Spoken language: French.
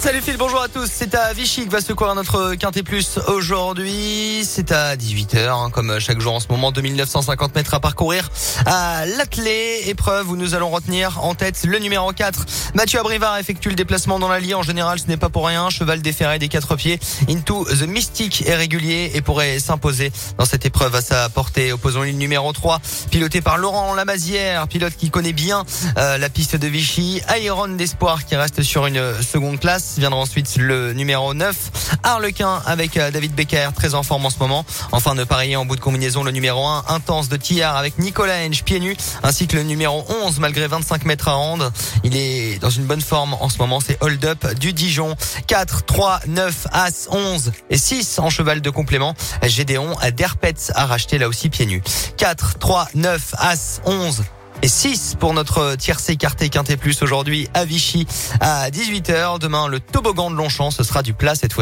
Salut Phil, bonjour à tous. C'est à Vichy que va se courir notre Quintet Plus aujourd'hui. C'est à 18h, hein, comme chaque jour en ce moment, 2950 mètres à parcourir à l'athlé. Épreuve où nous allons retenir en tête le numéro 4. Mathieu Abrivard effectue le déplacement dans l'allié. En général, ce n'est pas pour rien. Cheval déferré des quatre pieds. Into the Mystic est régulier et pourrait s'imposer dans cette épreuve à sa portée. Opposons le numéro 3, piloté par Laurent Lamazière, pilote qui connaît bien euh, la piste de Vichy. Iron d'espoir qui reste sur une seconde place. Viendra ensuite le numéro 9, Harlequin avec euh, David Becker, très en forme en ce moment. Enfin de parier en bout de combinaison le numéro 1, Intense de Tillard avec Nicolas Henge pieds nus, ainsi que le numéro 11 malgré 25 mètres à rendre. Il est dans une bonne forme en ce moment, c'est Hold Up du Dijon. 4, 3, 9, As, 11 et 6 en cheval de complément. Gédéon Derpetz a racheté là aussi pieds nus. 4, 3, 9, As, 11 et 6 pour notre tiercé écarté Quintet Plus aujourd'hui à Vichy à 18h. Demain, le toboggan de Longchamp, ce sera du plat cette fois.